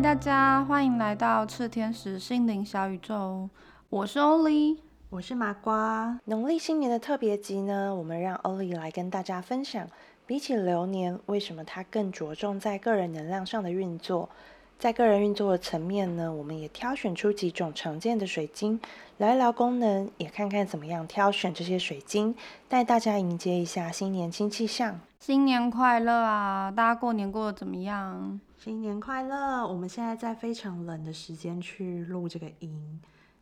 嗨，大家欢迎来到赤天使心灵小宇宙，我是欧丽，我是麻瓜。农历新年的特别集呢，我们让欧丽来跟大家分享，比起流年，为什么它更着重在个人能量上的运作。在个人运作的层面呢，我们也挑选出几种常见的水晶，聊一聊功能，也看看怎么样挑选这些水晶，带大家迎接一下新年新气象。新年快乐啊！大家过年过得怎么样？新年快乐！我们现在在非常冷的时间去录这个音。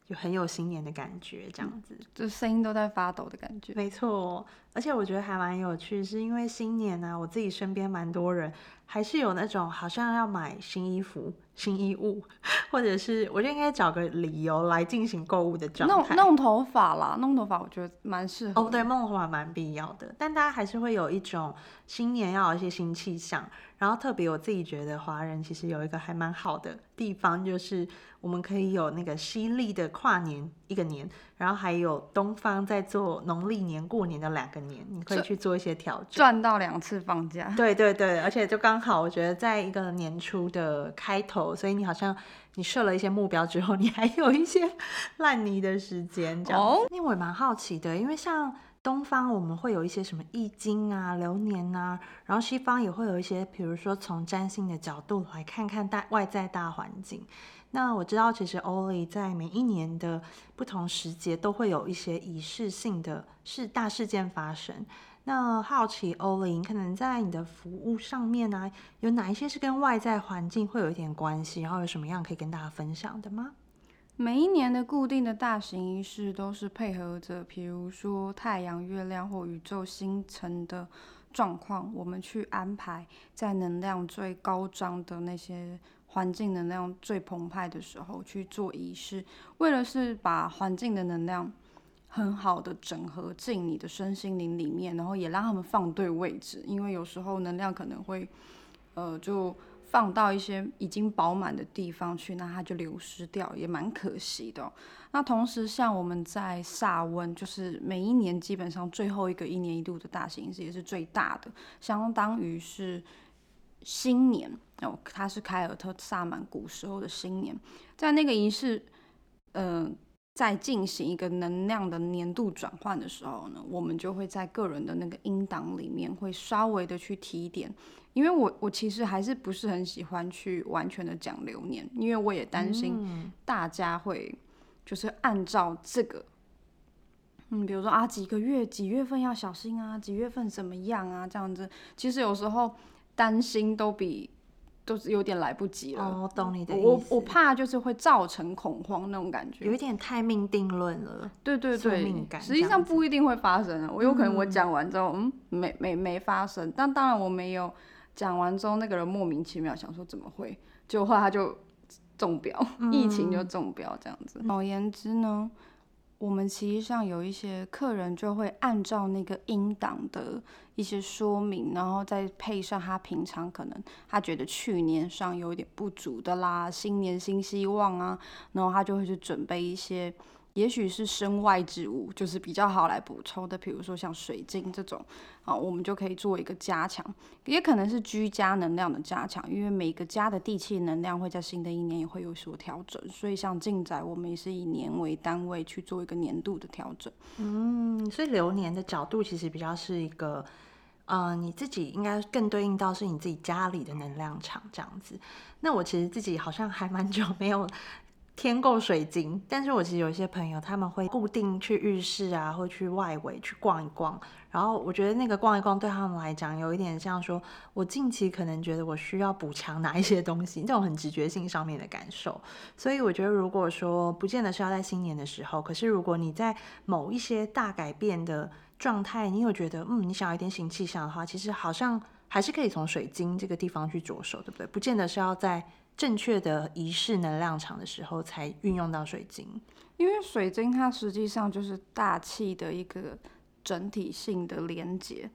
就很有新年的感觉，这样子，就声音都在发抖的感觉。没错，而且我觉得还蛮有趣，是因为新年呢，我自己身边蛮多人还是有那种好像要买新衣服、新衣物，或者是我就应该找个理由来进行购物的状态。弄弄头发啦，弄头发我觉得蛮适合。哦，对，弄头发蛮必要的，但大家还是会有一种新年要有一些新气象。然后特别我自己觉得华人其实有一个还蛮好的地方，就是我们可以有那个犀利的跨年一个年，然后还有东方在做农历年过年的两个年，你可以去做一些调整，赚到两次放假。对对对，而且就刚好我觉得在一个年初的开头，所以你好像你设了一些目标之后，你还有一些烂泥的时间这样。哦，因为我也蛮好奇的，因为像。东方我们会有一些什么易经啊、流年啊，然后西方也会有一些，比如说从占星的角度来看看大外在大环境。那我知道，其实欧丽在每一年的不同时节都会有一些仪式性的事大事件发生。那好奇欧丽，可能在你的服务上面呢，有哪一些是跟外在环境会有一点关系？然后有什么样可以跟大家分享的吗？每一年的固定的大型仪式都是配合着，比如说太阳、月亮或宇宙星辰的状况，我们去安排在能量最高涨的那些环境能量最澎湃的时候去做仪式，为了是把环境的能量很好的整合进你的身心灵里面，然后也让他们放对位置，因为有时候能量可能会，呃，就。放到一些已经饱满的地方去，那它就流失掉，也蛮可惜的。那同时，像我们在萨温，就是每一年基本上最后一个一年一度的大型仪式，也是最大的，相当于是新年哦，他是凯尔特萨满古时候的新年，在那个仪式，嗯。在进行一个能量的年度转换的时候呢，我们就会在个人的那个音档里面会稍微的去提点，因为我我其实还是不是很喜欢去完全的讲流年，因为我也担心大家会就是按照这个，嗯，比如说啊几个月几月份要小心啊，几月份怎么样啊这样子，其实有时候担心都比。都是有点来不及了。哦，懂你的意思。我我怕就是会造成恐慌那种感觉，有一点太命定论了。对对对，命感。实际上不一定会发生啊。我有可能我讲完之后，嗯，没没没发生。但当然我没有讲完之后，那个人莫名其妙想说怎么会，就后来他就中标，疫情就中标这样子。总而言之呢。我们其实上有一些客人就会按照那个音档的一些说明，然后再配上他平常可能他觉得去年上有一点不足的啦，新年新希望啊，然后他就会去准备一些。也许是身外之物，就是比较好来补充的，比如说像水晶这种，啊，我们就可以做一个加强，也可能是居家能量的加强，因为每个家的地气能量会在新的一年也会有所调整，所以像进宅，我们也是以年为单位去做一个年度的调整。嗯，所以流年的角度其实比较是一个，呃，你自己应该更对应到是你自己家里的能量场这样子。那我其实自己好像还蛮久没有。天够水晶，但是我其实有一些朋友，他们会固定去浴室啊，或去外围去逛一逛。然后我觉得那个逛一逛对他们来讲，有一点像说，我近期可能觉得我需要补强哪一些东西，这种很直觉性上面的感受。所以我觉得，如果说不见得是要在新年的时候，可是如果你在某一些大改变的状态，你有觉得嗯，你想要一点新气象的话，其实好像还是可以从水晶这个地方去着手，对不对？不见得是要在。正确的仪式能量场的时候，才运用到水晶。因为水晶它实际上就是大气的一个整体性的连接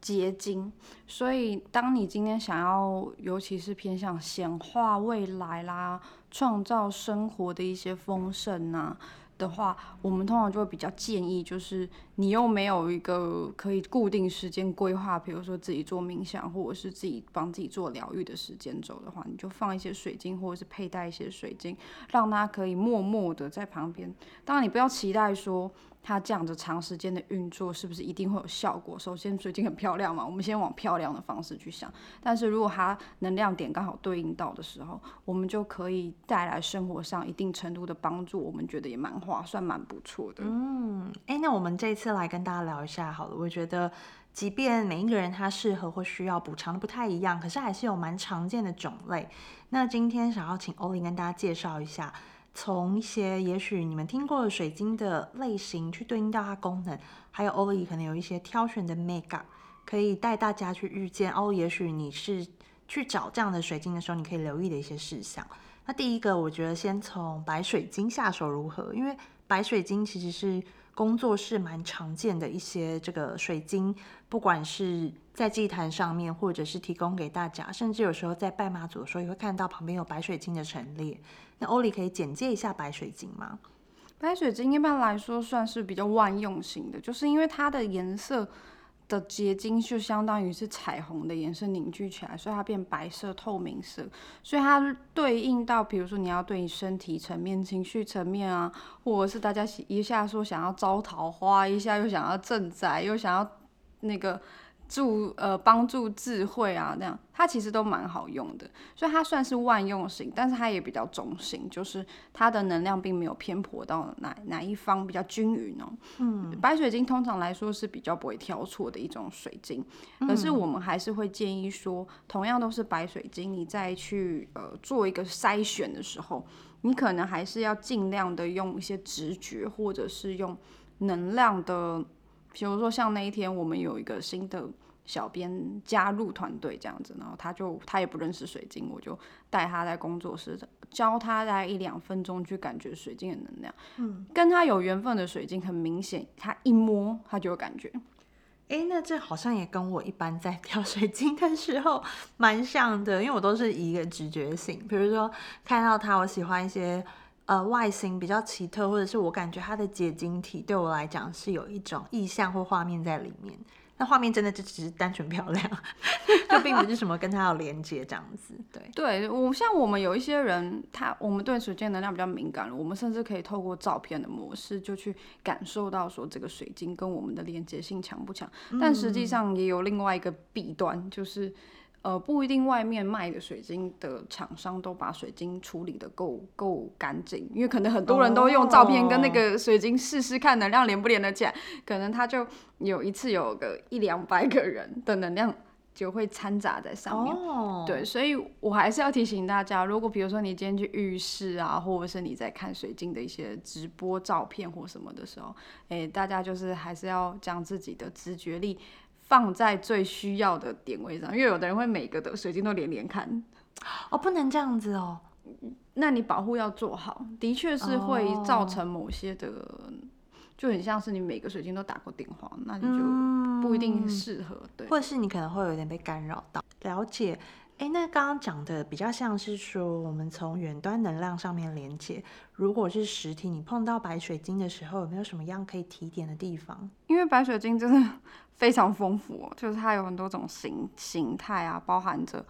结晶，所以当你今天想要，尤其是偏向显化未来啦、创造生活的一些丰盛呐，的话，我们通常就会比较建议，就是你又没有一个可以固定时间规划，比如说自己做冥想，或者是自己帮自己做疗愈的时间轴的话，你就放一些水晶，或者是佩戴一些水晶，让它可以默默的在旁边。当然，你不要期待说。它这样子长时间的运作是不是一定会有效果？首先，水晶很漂亮嘛，我们先往漂亮的方式去想。但是如果它能量点刚好对应到的时候，我们就可以带来生活上一定程度的帮助，我们觉得也蛮划算、蛮不错的。嗯，哎，那我们这次来跟大家聊一下好了。我觉得，即便每一个人他适合或需要补偿的不太一样，可是还是有蛮常见的种类。那今天想要请欧琳跟大家介绍一下。从一些也许你们听过的水晶的类型去对应到它功能，还有欧可能有一些挑选的 make up，可以带大家去遇见哦。也许你是去找这样的水晶的时候，你可以留意的一些事项。那第一个，我觉得先从白水晶下手如何？因为白水晶其实是工作室蛮常见的一些这个水晶，不管是在祭坛上面，或者是提供给大家，甚至有时候在拜妈祖的时候，也会看到旁边有白水晶的陈列。那欧里可以简介一下白水晶吗？白水晶一般来说算是比较万用型的，就是因为它的颜色的结晶就相当于是彩虹的颜色凝聚起来，所以它变白色透明色。所以它对应到，比如说你要对你身体层面、情绪层面啊，或者是大家一下说想要招桃花，一下又想要镇宅，又想要那个。助呃帮助智慧啊，那样它其实都蛮好用的，所以它算是万用型，但是它也比较中性，就是它的能量并没有偏颇到哪哪一方，比较均匀哦。嗯，白水晶通常来说是比较不会挑错的一种水晶，可是我们还是会建议说，同样都是白水晶，你再去呃做一个筛选的时候，你可能还是要尽量的用一些直觉，或者是用能量的。比如说，像那一天我们有一个新的小编加入团队这样子，然后他就他也不认识水晶，我就带他在工作室教他大概一两分钟去感觉水晶的能量。嗯，跟他有缘分的水晶，很明显他一摸他就有感觉。哎，那这好像也跟我一般在挑水晶的时候蛮像的，因为我都是一个直觉性，比如说看到它，我喜欢一些。呃，外形比较奇特，或者是我感觉它的结晶体对我来讲是有一种意象或画面在里面。那画面真的就只是单纯漂亮，就并不是什么跟它有连接这样子。对，对我像我们有一些人，他我们对水晶能量比较敏感了，我们甚至可以透过照片的模式就去感受到说这个水晶跟我们的连接性强不强。但实际上也有另外一个弊端，就是。呃，不一定外面卖的水晶的厂商都把水晶处理的够够干净，因为可能很多人都用照片跟那个水晶试试看能量连不连得起来，可能他就有一次有个一两百个人的能量就会掺杂在上面。对，所以我还是要提醒大家，如果比如说你今天去浴室啊，或者是你在看水晶的一些直播照片或什么的时候，哎，大家就是还是要将自己的直觉力。放在最需要的点位上，因为有的人会每个的水晶都连连看，哦，不能这样子哦。那你保护要做好，的确是会造成某些的，就很像是你每个水晶都打过电话，那你就不一定适合，对，或者是你可能会有点被干扰到。了解。那刚刚讲的比较像是说，我们从远端能量上面连接。如果是实体，你碰到白水晶的时候，有没有什么样可以提点的地方？因为白水晶真的 非常丰富，就是它有很多种形形态啊，包含着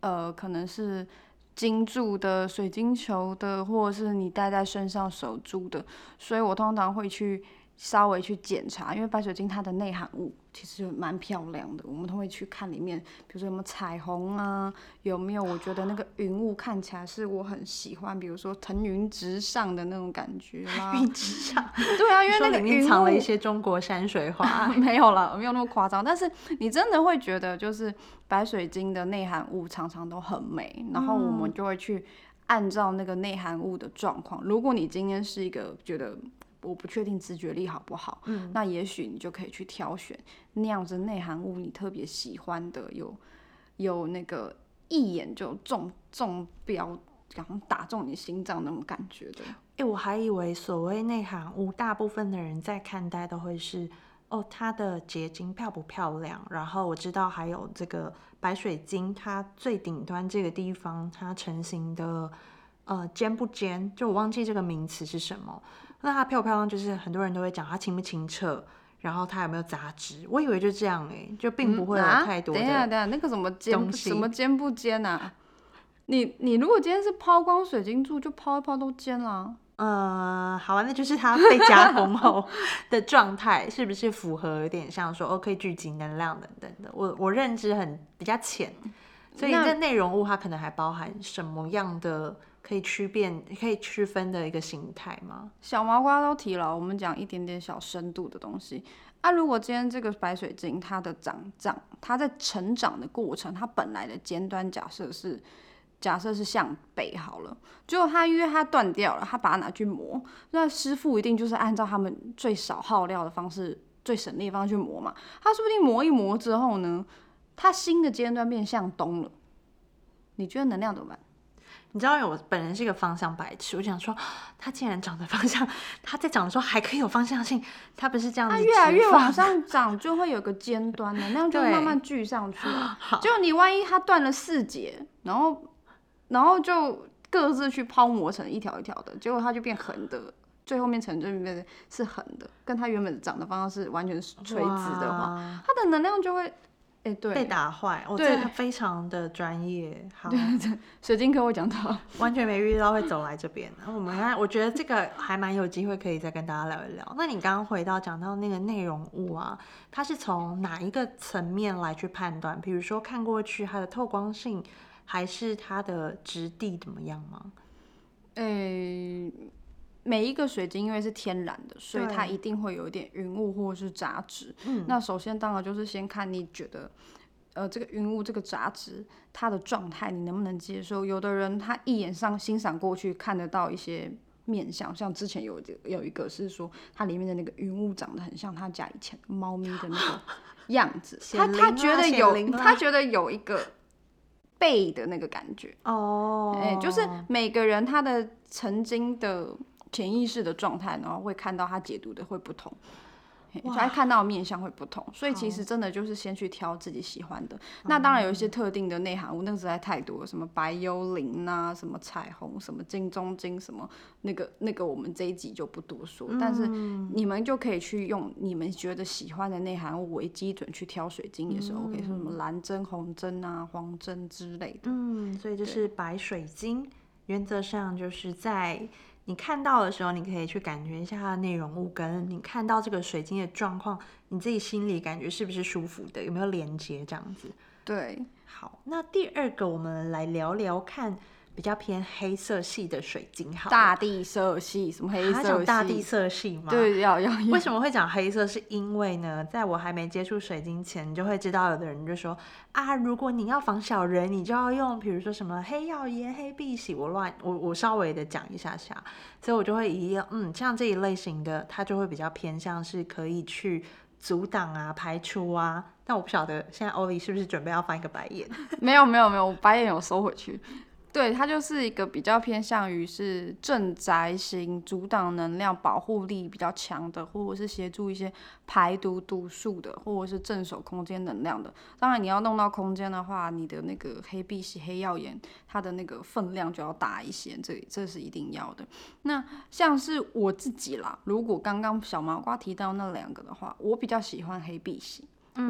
呃，可能是金柱的、水晶球的，或者是你戴在身上手珠的，所以我通常会去。稍微去检查，因为白水晶它的内含物其实蛮漂亮的，我们都会去看里面，比如说有没有彩虹啊，有没有我觉得那个云雾看起来是我很喜欢，比如说腾云直上的那种感觉啦。云直上。对啊，因为那个云 藏了一些中国山水画。没有了，没有那么夸张，但是你真的会觉得就是白水晶的内含物常常都很美，然后我们就会去按照那个内含物的状况，如果你今天是一个觉得。我不确定直觉力好不好，嗯，那也许你就可以去挑选那样子内涵物你特别喜欢的，有有那个一眼就中中标，然后打中你心脏那种感觉的。哎，我还以为所谓内涵物，大部分的人在看待都会是哦，它的结晶漂不漂亮？然后我知道还有这个白水晶，它最顶端这个地方它成型的。呃尖不尖，就我忘记这个名词是什么。那它漂不漂亮，就是很多人都会讲它清不清澈，然后它有没有杂质。我以为就这样哎、就并不会有啊太多等一下，等一下，那个什么尖什么尖不尖啊？你你如果今天是抛光水晶柱，就抛一抛都尖啦。呃，好啊，那就是它被加工后的状态，是不是符合有点像说哦可以聚集能量等等的？我我认知很比较浅，所以那这内容物它可能还包含什么样的可以区辨、可以区分的一个形态吗？小毛瓜都提了，我们讲一点点小深度的东西。啊，如果今天这个白水晶它的长长，它在成长的过程，它本来的尖端假设是假设是向北好了，结果它因为它断掉了，它把它拿去磨，那师傅一定就是按照他们最少耗料的方式、最省力的方式去磨嘛。他说不定磨一磨之后呢，它新的尖端变向东了，你觉得能量怎么办？你知道，我本人是一个方向白痴，我想说，他竟然长的方向，他在长的时候还可以有方向性，他不是这样子它越来越往上长，就会有个尖端的，那样就会慢慢聚上去了。好就你万一它断了四节，然后然后就各自去抛磨成一条一条的，结果它就变横的，最后面成就变成是横的，跟它原本长的方向是完全是垂直的话，哇它的能量就会，哎、被对，打坏，我对这个非常的专业，好，水晶科我讲到，完全没遇到会走来这边。然后我们看，我觉得这个还蛮有机会可以再跟大家聊一聊。那你刚刚回到讲到那个内容物啊，它是从哪一个层面来去判断？比如说看过去它的透光性，还是它的质地怎么样吗？诶、每一个水晶因为是天然的，所以它一定会有一点云雾或者是杂质。嗯那首先当然就是先看你觉得，呃，这个云雾这个杂质它的状态你能不能接受？有的人他一眼上欣赏过去看得到一些面相，像之前有有一个是说它里面的那个云雾长得很像他家以前猫咪的那个 样子，他他觉得有他觉得有一个背的那个感觉。哦，哎、就是每个人他的曾经的潜意识的状态，然后会看到他解读的会不同，嘿就他看到的面相会不同，所以其实真的就是先去挑自己喜欢的。那当然有一些特定的内涵物，那个实在太多了，什么白幽灵呐、什么彩虹，什么金中金，什么那个那个我们这一集就不多说，但是你们就可以去用你们觉得喜欢的内涵物为基准去挑水晶也是 OK，、说什么蓝针、红针啊、黄针之类的。嗯，所以就是白水晶，原则上就是在你看到的时候，你可以去感觉一下它的内容物，跟你看到这个水晶的状况，你自己心里感觉是不是舒服的，有没有连接这样子。对，好，那第二个我们来聊聊看比较偏黑色系的水晶好了。大地色系，什么黑它色系？讲大地色系吗？。对，要要要。为什么会讲黑色？是因为呢，在我还没接触水晶前，你就会知道有的人就说啊，如果你要防小人，你就要用，比如说什么黑曜岩、黑碧玺，我乱我我稍微的讲一下下，所以我就会以嗯，像这一类型的，它就会比较偏向是可以去阻挡啊、排除啊。但我不晓得现在欧丽是不是准备要翻一个白眼？没有没有没有，我白眼有收回去。对，它就是一个比较偏向于是镇宅型、阻挡能量、保护力比较强的，或者是协助一些排毒毒素的，或者是镇守空间能量的。当然，你要弄到空间的话，你的那个黑碧玺、黑曜岩，它的那个分量就要大一些，这这是一定要的。那像是我自己啦，如果刚刚小麻瓜提到那两个的话，我比较喜欢黑碧玺。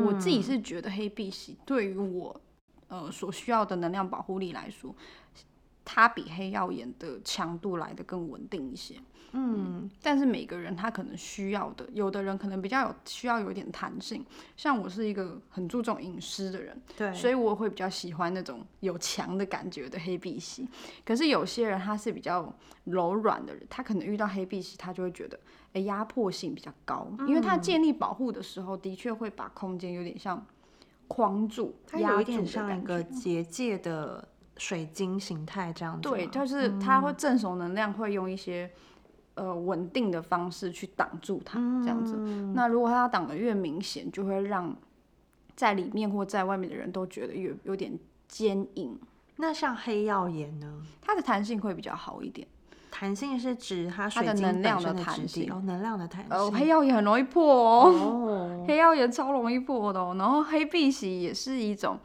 我自己是觉得黑碧玺对于我呃所需要的能量保护力来说，它比黑曜岩的强度来的更稳定一些。嗯，但是每个人他可能需要的，有的人可能比较有需要有一点弹性，像我是一个很注重隐私的人，对，所以我会比较喜欢那种有强的感觉的黑碧玺。可是有些人他是比较柔软的人，他可能遇到黑碧玺，他就会觉得，哎，压迫性比较高，因为他建立保护的时候，的确会把空间有点像框住、它有一点像一个。结界的水晶形态这样子。对，就是它会正手能量，会用一些呃稳定的方式去挡住它，这样子。那如果它挡得越明显，就会让在里面或在外面的人都觉得有有点坚硬，那像黑曜岩呢？它的弹性会比较好一点。弹性是指它它的水晶能量本身的弹性质地哦，能量的弹性。呃，黑曜也很容易破哦，哦，黑曜也超容易破的哦。然后黑碧玺也是一种，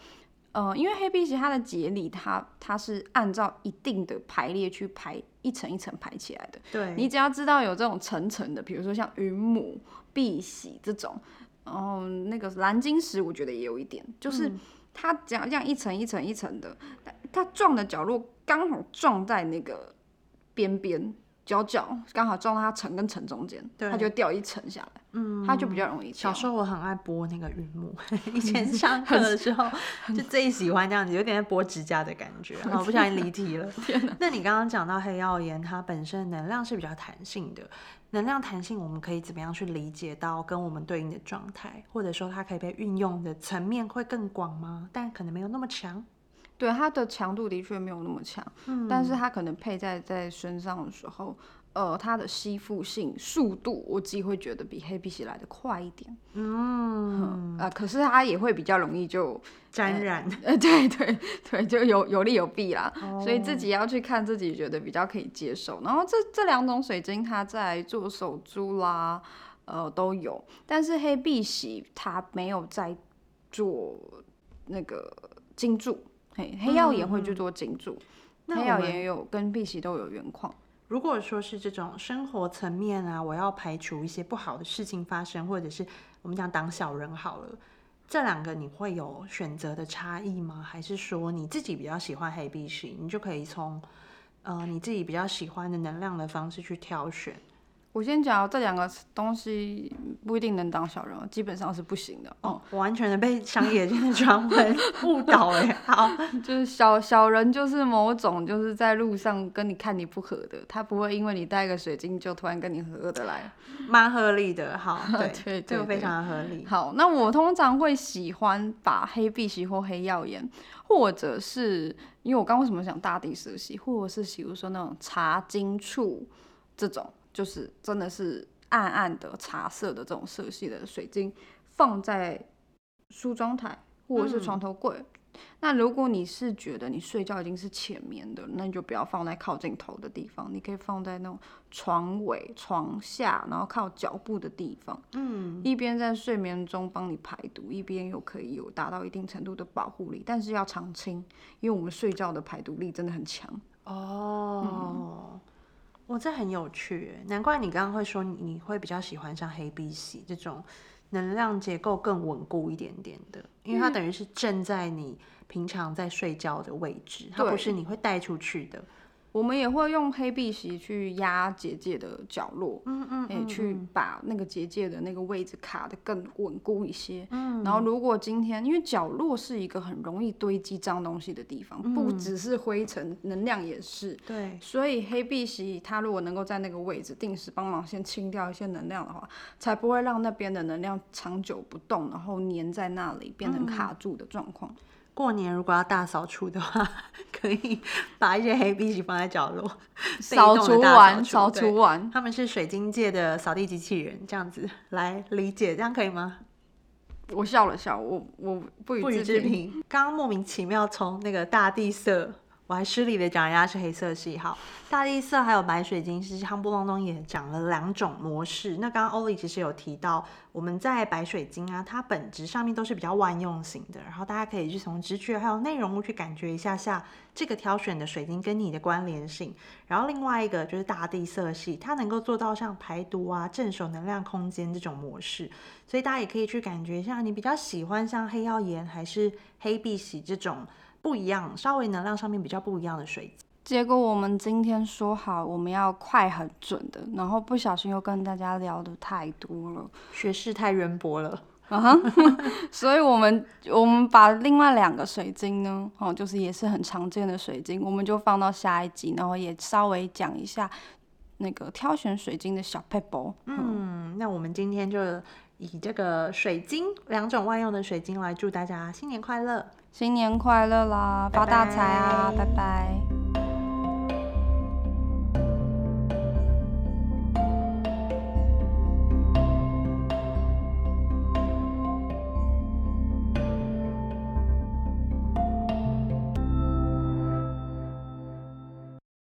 呃，因为黑碧玺它的节理，它它是按照一定的排列去排一层一层排起来的。对，你只要知道有这种层层的，比如说像云母、碧玺这种，然后那个蓝晶石，我觉得也有一点，就是它只要这样一层一层一层的，它它撞的角落刚好撞在那个边边。角角刚好撞到它层跟层中间，它就掉一层下来，嗯，它就比较容易小时候我很爱剥那个云母，以前上课的时候就最喜欢这样子，有点在剥指甲的感觉。好，不小心离题了。那你刚刚讲到黑曜岩，它本身能量是比较弹性的，能量弹性我们可以怎么样去理解到跟我们对应的状态，或者说它可以被运用的层面会更广吗？但可能没有那么强。对它的强度的确没有那么强，但是它可能佩戴在身上的时候，呃，它的吸附性、速度，我自己会觉得比黑碧玺来的快一点。嗯，啊，可是它也会比较容易就沾染。呃，对对对，就有有利有弊啦，所以自己要去看自己觉得比较可以接受。然后这这两种水晶，它在做手珠啦，呃，都有，但是黑碧玺它没有在做那个金柱。黑黑曜岩会去做金柱，黑曜岩有跟碧玺都有原矿。如果说是这种生活层面啊，我要排除一些不好的事情发生，或者是我们讲当小人好了，这两个你会有选择的差异吗？还是说你自己比较喜欢黑碧玺，你就可以从呃你自己比较喜欢的能量的方式去挑选？我先讲这两个东西不一定能当小人，基本上是不行的。哦，完全的被商业界的传闻 误导哎。好，就是小小人就是某种就是在路上跟你看你不合的，他不会因为你带个水晶就突然跟你合得来，蛮合理的。好，对，这个非常合理。好，那我通常会喜欢把黑碧玺或黑曜岩，或者是因为我刚为什么想大地色系，或者是比如说那种茶金处这种。就是真的是暗暗的茶色的这种色系的水晶，放在梳妆台或者是床头柜。那如果你是觉得你睡觉已经是浅眠的，那你就不要放在靠近头的地方，你可以放在那种床尾、床下，然后靠脚部的地方。嗯，一边在睡眠中帮你排毒，一边又可以有达到一定程度的保护力，但是要常清，因为我们睡觉的排毒力真的很强。哦。我这很有趣，难怪你刚刚会说你会比较喜欢像黑碧玺这种能量结构更稳固一点点的，因为它等于是正在你平常在睡觉的位置，它不是你会带出去的。我们也会用黑碧玺去压结界的角落，嗯嗯，哎，去把那个结界的那个位置卡的更稳固一些。嗯，然后如果今天因为角落是一个很容易堆积脏东西的地方，不只是灰尘，能量也是。对，所以黑碧玺它如果能够在那个位置定时帮忙先清掉一些能量的话，才不会让那边的能量长久不动，然后粘在那里变成卡住的状况。过年如果要大扫除的话，可以把一些黑碧玺放在角落，扫除完，扫除完。他们是水晶界的扫地机器人，这样子来理解，这样可以吗？我笑了笑，我我不予置评。刚刚莫名其妙从那个大地色。我还失礼的讲，人家是黑色系，好，大地色还有白水晶，其实夯不隆咚也讲了两种模式。那刚刚欧丽其实有提到，我们在白水晶啊，它本质上面都是比较万用型的，然后大家可以去从直觉还有内容物去感觉一下下这个挑选的水晶跟你的关联性。然后另外一个就是大地色系，它能够做到像排毒啊、镇守能量空间这种模式，所以大家也可以去感觉一下，你比较喜欢像黑曜岩还是黑碧玺这种。不一样，稍微能量上面比较不一样的水晶。结果我们今天说好我们要快很准的，然后不小心又跟大家聊的太多了，学识太渊博了啊！所以我们我们把另外两个水晶呢，哦，就是也是很常见的水晶，我们就放到下一集，然后也稍微讲一下那个挑选水晶的小 paper。嗯，那我们今天就以这个水晶两种万用的水晶来祝大家新年快乐。新年快乐啦，发大财啊！拜拜。